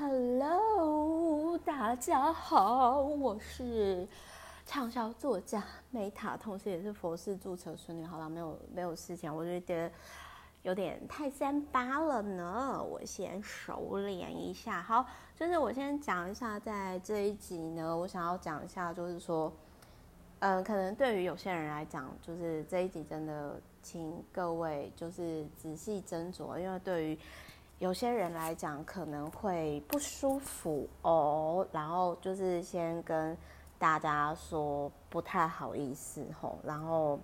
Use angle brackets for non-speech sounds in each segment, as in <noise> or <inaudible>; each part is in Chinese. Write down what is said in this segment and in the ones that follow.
Hello，大家好，我是畅销作家美塔同时也是佛事注册孙女。好了，没有没有事情，我就觉得有点太三八了呢。我先收敛一下。好，就是我先讲一下，在这一集呢，我想要讲一下，就是说，嗯、可能对于有些人来讲，就是这一集真的，请各位就是仔细斟酌，因为对于。有些人来讲可能会不舒服哦，然后就是先跟大家说不太好意思吼，然后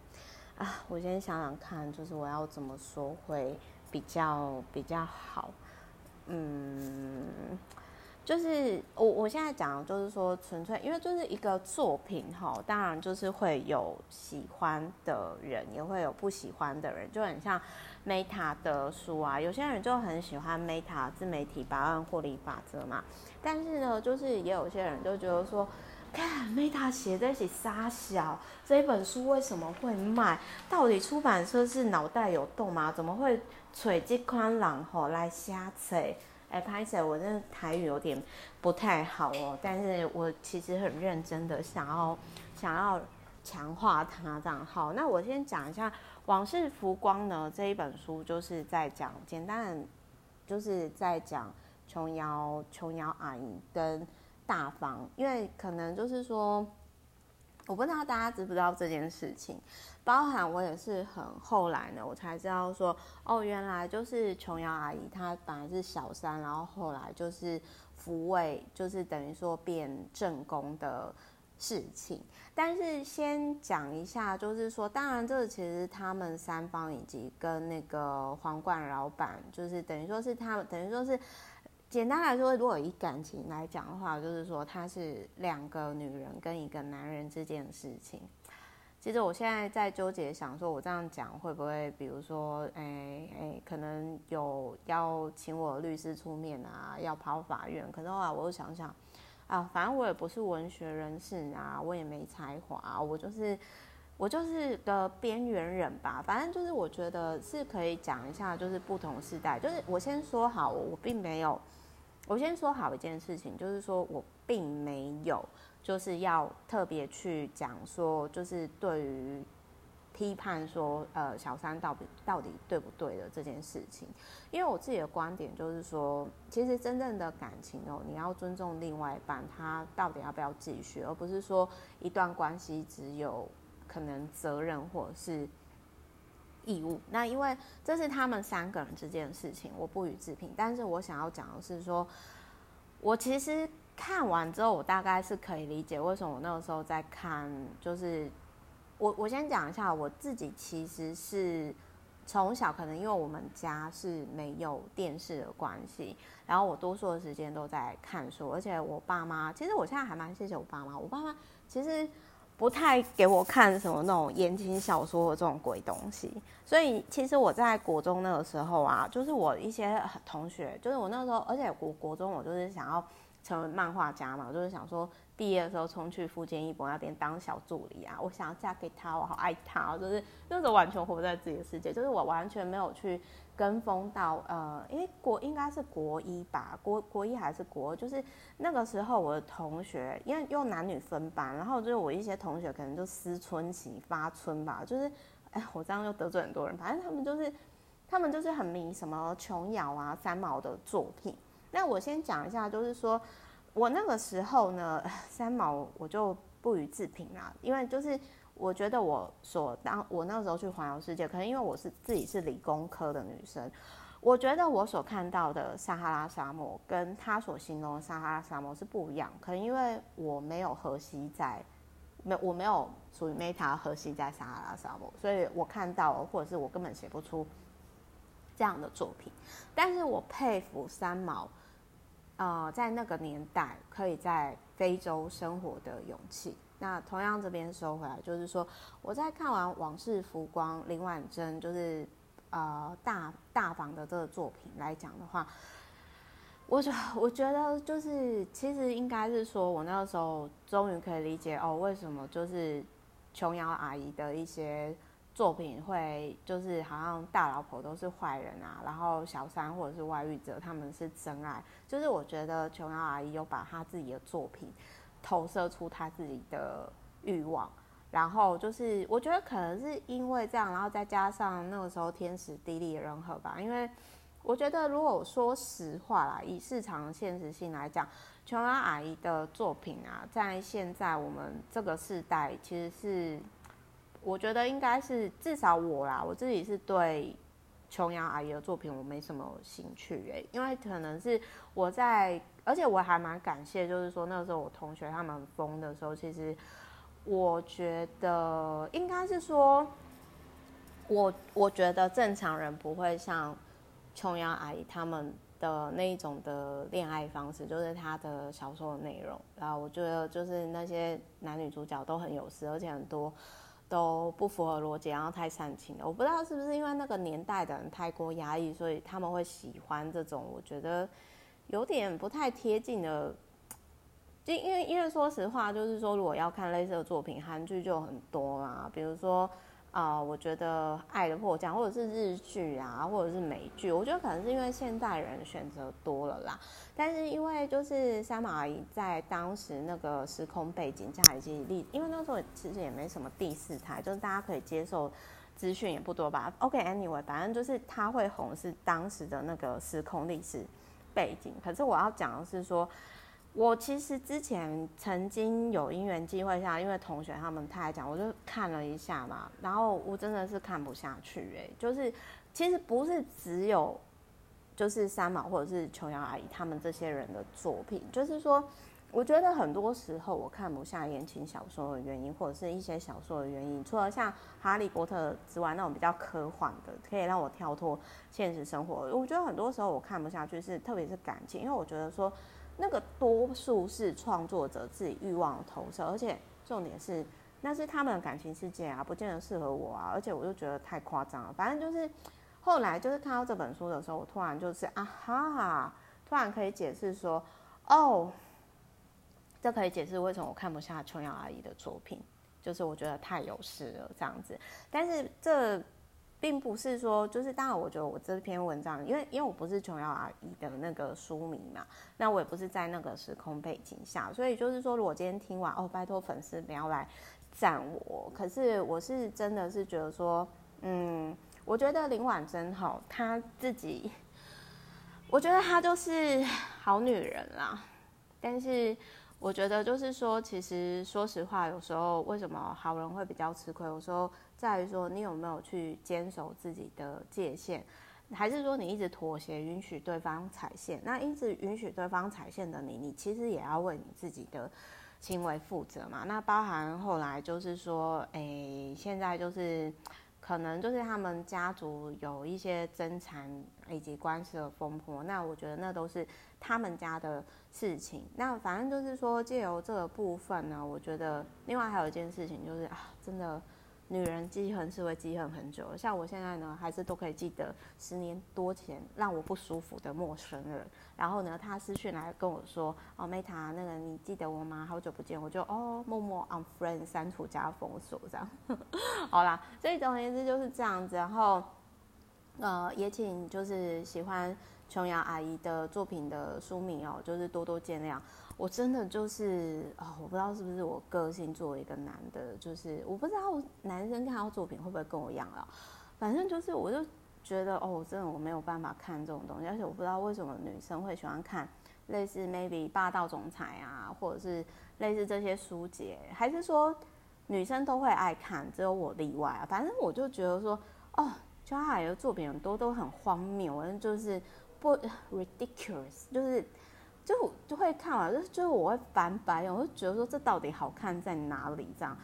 啊，我先想想看，就是我要怎么说会比较比较好，嗯。就是我我现在讲，就是说纯粹，因为就是一个作品哈，当然就是会有喜欢的人，也会有不喜欢的人，就很像 Meta 的书啊，有些人就很喜欢 Meta 自媒体百万获利法则嘛，但是呢，就是也有些人就觉得说，看 Meta 写这些三小，这一本书为什么会卖？到底出版社是脑袋有洞吗？怎么会揣这款人吼来瞎扯？哎，拍谢，我这台语有点不太好哦，但是我其实很认真的想要想要强化它这样。好，那我先讲一下《往事浮光》呢这一本书，就是在讲简单，就是在讲琼瑶琼瑶阿姨跟大方，因为可能就是说，我不知道大家知不知道这件事情。包含我也是很后来呢，我才知道说，哦，原来就是琼瑶阿姨她本来是小三，然后后来就是扶位，就是等于说变正宫的事情。但是先讲一下，就是说，当然这个其实他们三方以及跟那个皇冠老板，就是等于说是他们，等于说是简单来说，如果以感情来讲的话，就是说他是两个女人跟一个男人之间的事情。其实我现在在纠结，想说我这样讲会不会，比如说，哎、哎、可能有要请我律师出面啊，要跑法院。可是后来我又想想，啊，反正我也不是文学人士啊，我也没才华，我就是我就是个边缘人吧。反正就是我觉得是可以讲一下，就是不同时代。就是我先说好，我并没有，我先说好一件事情，就是说我并没有。就是要特别去讲说，就是对于批判说，呃，小三到底到底对不对的这件事情，因为我自己的观点就是说，其实真正的感情哦，你要尊重另外一半，他到底要不要继续，而不是说一段关系只有可能责任或者是义务。那因为这是他们三个人之间的事情，我不予置评。但是我想要讲的是说，我其实。看完之后，我大概是可以理解为什么我那个时候在看。就是我我先讲一下，我自己其实是从小可能因为我们家是没有电视的关系，然后我多数的时间都在看书，而且我爸妈其实我现在还蛮谢谢我爸妈，我爸妈其实不太给我看什么那种言情小说的这种鬼东西，所以其实我在国中那个时候啊，就是我一些同学，就是我那时候，而且我国中我就是想要。成为漫画家嘛，我就是想说毕业的时候冲去富坚义博那边当小助理啊，我想要嫁给他，我好爱他，就是那时候完全活在自己的世界，就是我完全没有去跟风到呃，因为国应该是国一吧，国国一还是国，就是那个时候我的同学，因为用男女分班，然后就是我一些同学可能就思春期发春吧，就是哎，我这样又得罪很多人，反正他们就是他们就是很迷什么琼瑶啊、三毛的作品。那我先讲一下，就是说我那个时候呢，三毛我就不予置评啦，因为就是我觉得我所当我那时候去环游世界，可能因为我是自己是理工科的女生，我觉得我所看到的撒哈拉沙漠跟他所形容的撒哈拉沙漠是不一样，可能因为我没有河西在，没我没有属于 Meta 河西在撒哈拉沙漠，所以我看到或者是我根本写不出。这样的作品，但是我佩服三毛，呃，在那个年代可以在非洲生活的勇气。那同样这边收回来，就是说我在看完《往事浮光》林婉珍就是呃大大房的这个作品来讲的话，我觉我觉得就是其实应该是说我那个时候终于可以理解哦，为什么就是琼瑶阿姨的一些。作品会就是好像大老婆都是坏人啊，然后小三或者是外遇者他们是真爱，就是我觉得琼瑶阿姨有把她自己的作品投射出她自己的欲望，然后就是我觉得可能是因为这样，然后再加上那个时候天时地利人和吧，因为我觉得如果说实话啦，以市场现实性来讲，琼瑶阿姨的作品啊，在现在我们这个世代其实是。我觉得应该是至少我啦，我自己是对琼瑶阿姨的作品我没什么兴趣诶、因为可能是我在，而且我还蛮感谢，就是说那时候我同学他们疯的时候，其实我觉得应该是说，我我觉得正常人不会像琼瑶阿姨他们的那一种的恋爱方式，就是他的小说的内容，然后我觉得就是那些男女主角都很有事，而且很多。都不符合逻辑，然后太煽情了。我不知道是不是因为那个年代的人太过压抑，所以他们会喜欢这种我觉得有点不太贴近的。就因为因为说实话，就是说如果要看类似的作品，韩剧就很多啦，比如说。啊、我觉得《爱的迫降》或者是日剧啊，或者是美剧，我觉得可能是因为现代人选择多了啦。但是因为就是三毛阿姨在当时那个时空背景下以及历，因为那时候其实也没什么第四台，就是大家可以接受资讯也不多吧。OK，Anyway，、okay, 反正就是他会红是当时的那个时空历史背景。可是我要讲的是说。我其实之前曾经有因缘机会下，因为同学他们太讲，我就看了一下嘛，然后我真的是看不下去哎、就是其实不是只有就是三毛或者是琼瑶阿姨他们这些人的作品，就是说，我觉得很多时候我看不下言情小说的原因，或者是一些小说的原因，除了像哈利波特之外，那种比较科幻的，可以让我跳脱现实生活，我觉得很多时候我看不下去是特别是感情，因为我觉得说。那个多数是创作者自己欲望的投射，而且重点是那是他们的感情世界啊，不见得适合我啊，而且我就觉得太夸张了。反正就是后来就是看到这本书的时候，我突然就是啊哈，突然可以解释说，哦，这可以解释为什么我看不下琼瑶阿姨的作品，就是我觉得太有事了这样子。但是这。并不是说，就是当然，我觉得我这篇文章，因为因为我不是琼瑶阿姨的那个书迷嘛，那我也不是在那个时空背景下，所以就是说，如果今天听完哦，拜托粉丝不要来赞我。可是我是真的是觉得说，嗯，我觉得林婉珍好，她自己，我觉得她就是好女人啦，但是。我觉得就是说，其实说实话，有时候为什么好人会比较吃亏？有时候在于说你有没有去坚守自己的界限，还是说你一直妥协，允许对方踩线？那一直允许对方踩线的你，你其实也要为你自己的行为负责嘛。那包含后来就是说，哎，现在就是。可能就是他们家族有一些争产以及官司的风波，那我觉得那都是他们家的事情。那反正就是说，借由这个部分呢，我觉得另外还有一件事情就是啊，真的。女人记恨是会记恨很久，像我现在呢，还是都可以记得十年多前让我不舒服的陌生人。然后呢，他私讯来跟我说：“哦，Meta，那个你记得我吗？好久不见。”我就哦，默默 unfriend 删除加封锁这样。<laughs> 好啦，所以总而言之就是这样子。然后呃，也请就是喜欢琼瑶阿姨的作品的书迷哦，就是多多见谅。我真的就是、哦，我不知道是不是我个性作为一个男的，就是我不知道男生看到作品会不会跟我一样啊。反正就是，我就觉得哦，真的我没有办法看这种东西，而且我不知道为什么女生会喜欢看类似 maybe 霸道总裁啊，或者是类似这些书籍，还是说女生都会爱看，只有我例外啊？反正我就觉得说，哦，就他的作品很多都很荒谬，反正就是不 <laughs> ridiculous，就是。就就会看完，就是就是我会翻白眼，我就觉得说这到底好看在哪里？这样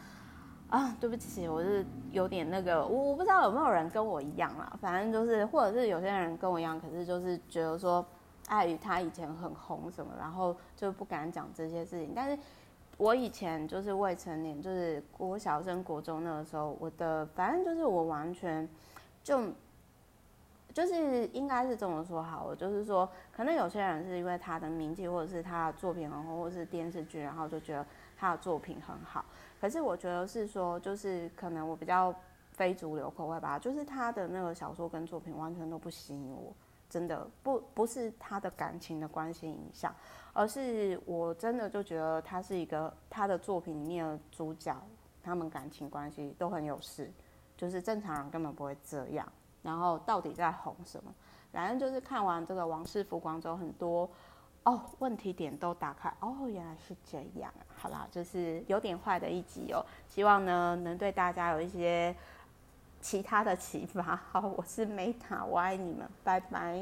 啊，对不起，我是有点那个，我我不知道有没有人跟我一样啦，反正就是，或者是有些人跟我一样，可是就是觉得说，碍于他以前很红什么，然后就不敢讲这些事情。但是我以前就是未成年，就是国小升国中那个时候，我的反正就是我完全就。就是应该是这么说好了，就是说，可能有些人是因为他的名气，或者是他的作品很红，或者是电视剧，然后就觉得他的作品很好。可是我觉得是说，就是可能我比较非主流口味吧，就是他的那个小说跟作品完全都不吸引我，真的不不是他的感情的关系影响，而是我真的就觉得他是一个他的作品里面的主角，他们感情关系都很有事，就是正常人根本不会这样。然后到底在红什么？反正就是看完这个《王室复光》之后，很多哦问题点都打开，哦原来是这样，好啦，就是有点坏的一集哦，希望呢能对大家有一些其他的启发。好，我是梅塔，我爱你们，拜拜。